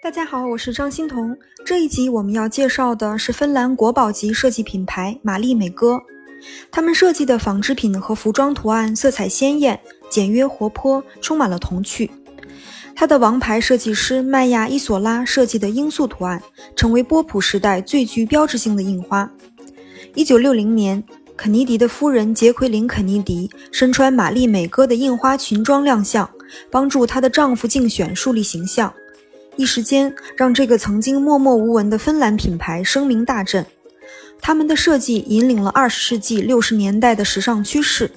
大家好，我是张欣彤。这一集我们要介绍的是芬兰国宝级设计品牌玛丽美歌。他们设计的纺织品和服装图案色彩鲜艳、简约活泼，充满了童趣。他的王牌设计师麦亚伊索拉设计的罂粟图案，成为波普时代最具标志性的印花。一九六零年，肯尼迪的夫人杰奎琳·肯尼迪身穿玛丽美歌的印花裙装亮相，帮助她的丈夫竞选树立形象。一时间，让这个曾经默默无闻的芬兰品牌声名大振。他们的设计引领了二十世纪六十年代的时尚趋势，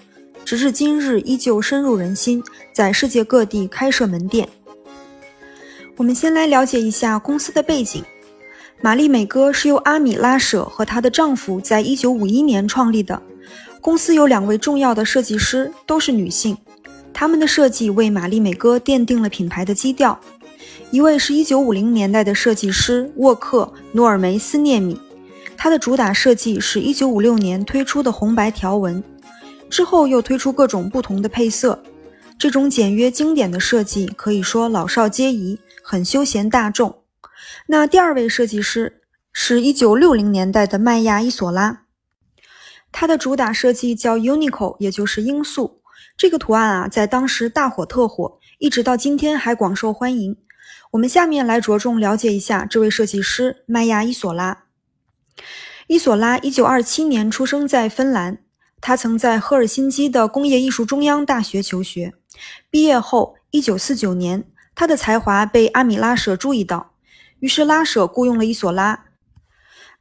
直至今日依旧深入人心，在世界各地开设门店。我们先来了解一下公司的背景。玛丽美歌是由阿米拉舍和她的丈夫在一九五一年创立的。公司有两位重要的设计师，都是女性，他们的设计为玛丽美歌奠定了品牌的基调。一位是一九五零年代的设计师沃克努尔梅斯涅米，他的主打设计是一九五六年推出的红白条纹，之后又推出各种不同的配色。这种简约经典的设计可以说老少皆宜，很休闲大众。那第二位设计师是一九六零年代的麦亚伊索拉，他的主打设计叫 Unico，也就是罂粟。这个图案啊，在当时大火特火，一直到今天还广受欢迎。我们下面来着重了解一下这位设计师麦亚伊索拉。伊索拉一九二七年出生在芬兰，他曾在赫尔辛基的工业艺术中央大学求学。毕业后，一九四九年，他的才华被阿米拉舍注意到，于是拉舍雇佣了伊索拉，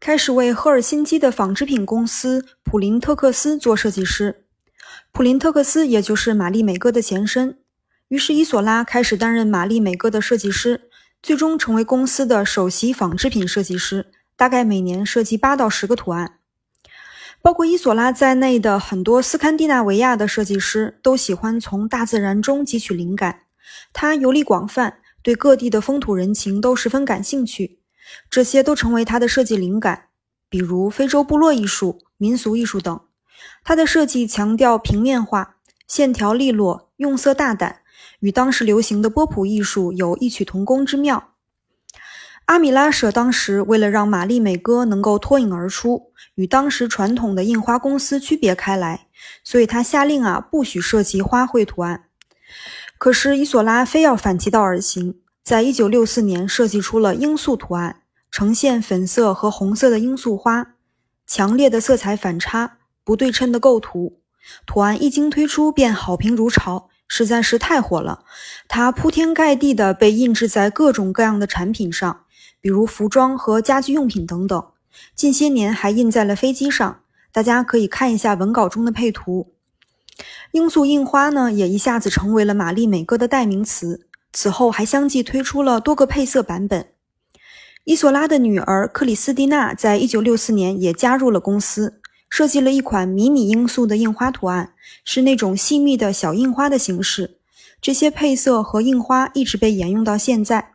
开始为赫尔辛基的纺织品公司普林特克斯做设计师。普林特克斯也就是玛丽美歌的前身。于是，伊索拉开始担任玛丽美歌的设计师，最终成为公司的首席纺织品设计师，大概每年设计八到十个图案。包括伊索拉在内的很多斯堪的纳维亚的设计师都喜欢从大自然中汲取灵感。他游历广泛，对各地的风土人情都十分感兴趣，这些都成为他的设计灵感。比如非洲部落艺术、民俗艺术等，他的设计强调平面化，线条利落，用色大胆。与当时流行的波普艺术有异曲同工之妙。阿米拉舍当时为了让玛丽美歌能够脱颖而出，与当时传统的印花公司区别开来，所以他下令啊，不许设计花卉图案。可是伊索拉非要反其道而行，在一九六四年设计出了罂粟图案，呈现粉色和红色的罂粟花，强烈的色彩反差，不对称的构图，图案一经推出便好评如潮。实在是太火了，它铺天盖地的被印制在各种各样的产品上，比如服装和家居用品等等。近些年还印在了飞机上，大家可以看一下文稿中的配图。罂粟印花呢，也一下子成为了玛丽美歌的代名词。此后还相继推出了多个配色版本。伊索拉的女儿克里斯蒂娜在一九六四年也加入了公司。设计了一款迷你罂粟的印花图案，是那种细密的小印花的形式。这些配色和印花一直被沿用到现在。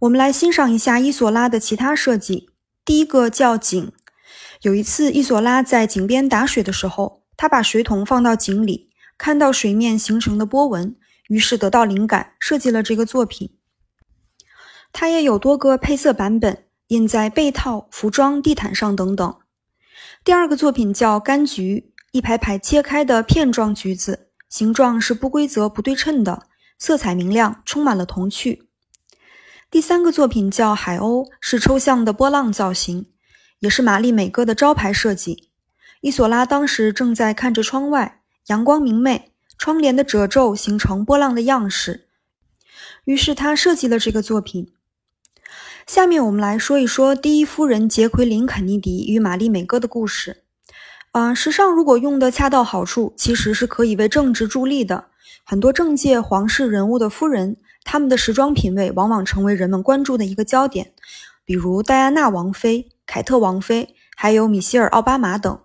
我们来欣赏一下伊索拉的其他设计。第一个叫井。有一次，伊索拉在井边打水的时候，他把水桶放到井里，看到水面形成的波纹，于是得到灵感，设计了这个作品。它也有多个配色版本，印在被套、服装、地毯上等等。第二个作品叫柑橘，一排排切开的片状橘子，形状是不规则、不对称的，色彩明亮，充满了童趣。第三个作品叫海鸥，是抽象的波浪造型，也是玛丽美歌的招牌设计。伊索拉当时正在看着窗外，阳光明媚，窗帘的褶皱形成波浪的样式，于是他设计了这个作品。下面我们来说一说第一夫人杰奎琳·肯尼迪与玛丽美歌的故事。啊，时尚如果用的恰到好处，其实是可以为政治助力的。很多政界、皇室人物的夫人，他们的时装品味往往成为人们关注的一个焦点。比如戴安娜王妃、凯特王妃，还有米歇尔·奥巴马等。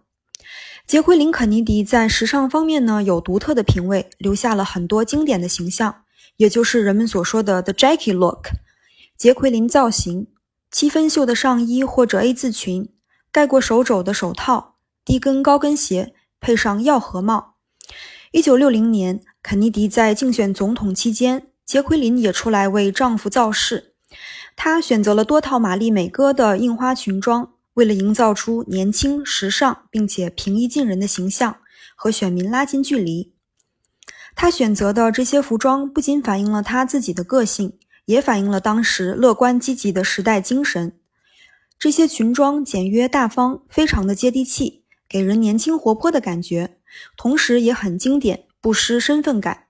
杰奎琳·肯尼迪在时尚方面呢有独特的品味，留下了很多经典的形象，也就是人们所说的 “the Jackie look”。杰奎琳造型：七分袖的上衣或者 A 字裙，盖过手肘的手套，低跟高跟鞋，配上药盒帽。一九六零年，肯尼迪在竞选总统期间，杰奎琳也出来为丈夫造势。她选择了多套玛丽美歌的印花裙装，为了营造出年轻、时尚并且平易近人的形象，和选民拉近距离。她选择的这些服装不仅反映了她自己的个性，也反映了当时乐观积极的时代精神。这些裙装简约大方，非常的接地气，给人年轻活泼的感觉，同时也很经典，不失身份感。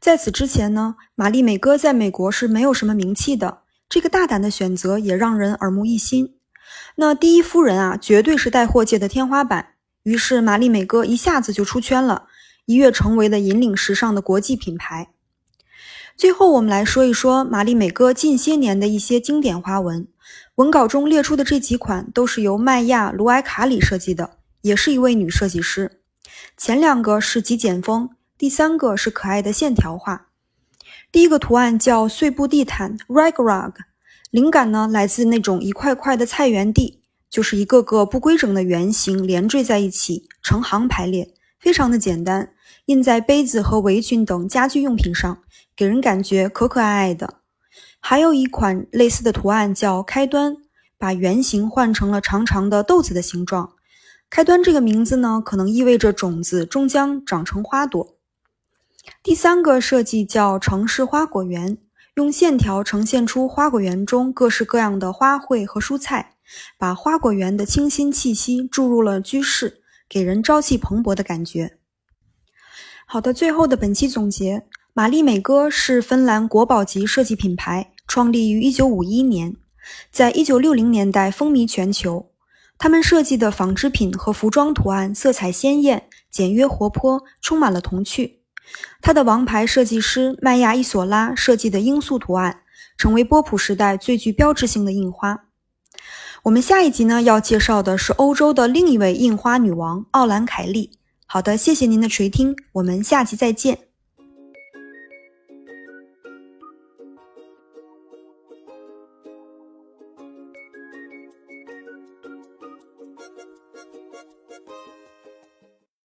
在此之前呢，玛丽美歌在美国是没有什么名气的。这个大胆的选择也让人耳目一新。那第一夫人啊，绝对是带货界的天花板。于是玛丽美歌一下子就出圈了，一跃成为了引领时尚的国际品牌。最后，我们来说一说玛丽美歌近些年的一些经典花纹。文稿中列出的这几款都是由麦亚·卢埃卡里设计的，也是一位女设计师。前两个是极简风。第三个是可爱的线条画，第一个图案叫碎布地毯 （rag rug），灵感呢来自那种一块块的菜园地，就是一个个不规整的圆形连缀在一起，成行排列，非常的简单，印在杯子和围裙等家居用品上，给人感觉可可爱爱的。还有一款类似的图案叫开端，把圆形换成了长长的豆子的形状。开端这个名字呢，可能意味着种子终将长成花朵。第三个设计叫城市花果园，用线条呈现出花果园中各式各样的花卉和蔬菜，把花果园的清新气息注入了居室，给人朝气蓬勃的感觉。好的，最后的本期总结：玛丽美歌是芬兰国宝级设计品牌，创立于1951年，在1960年代风靡全球。他们设计的纺织品和服装图案色彩鲜艳、简约活泼，充满了童趣。他的王牌设计师麦亚伊索拉设计的罂粟图案，成为波普时代最具标志性的印花。我们下一集呢要介绍的是欧洲的另一位印花女王奥兰凯利。好的，谢谢您的垂听，我们下期再见。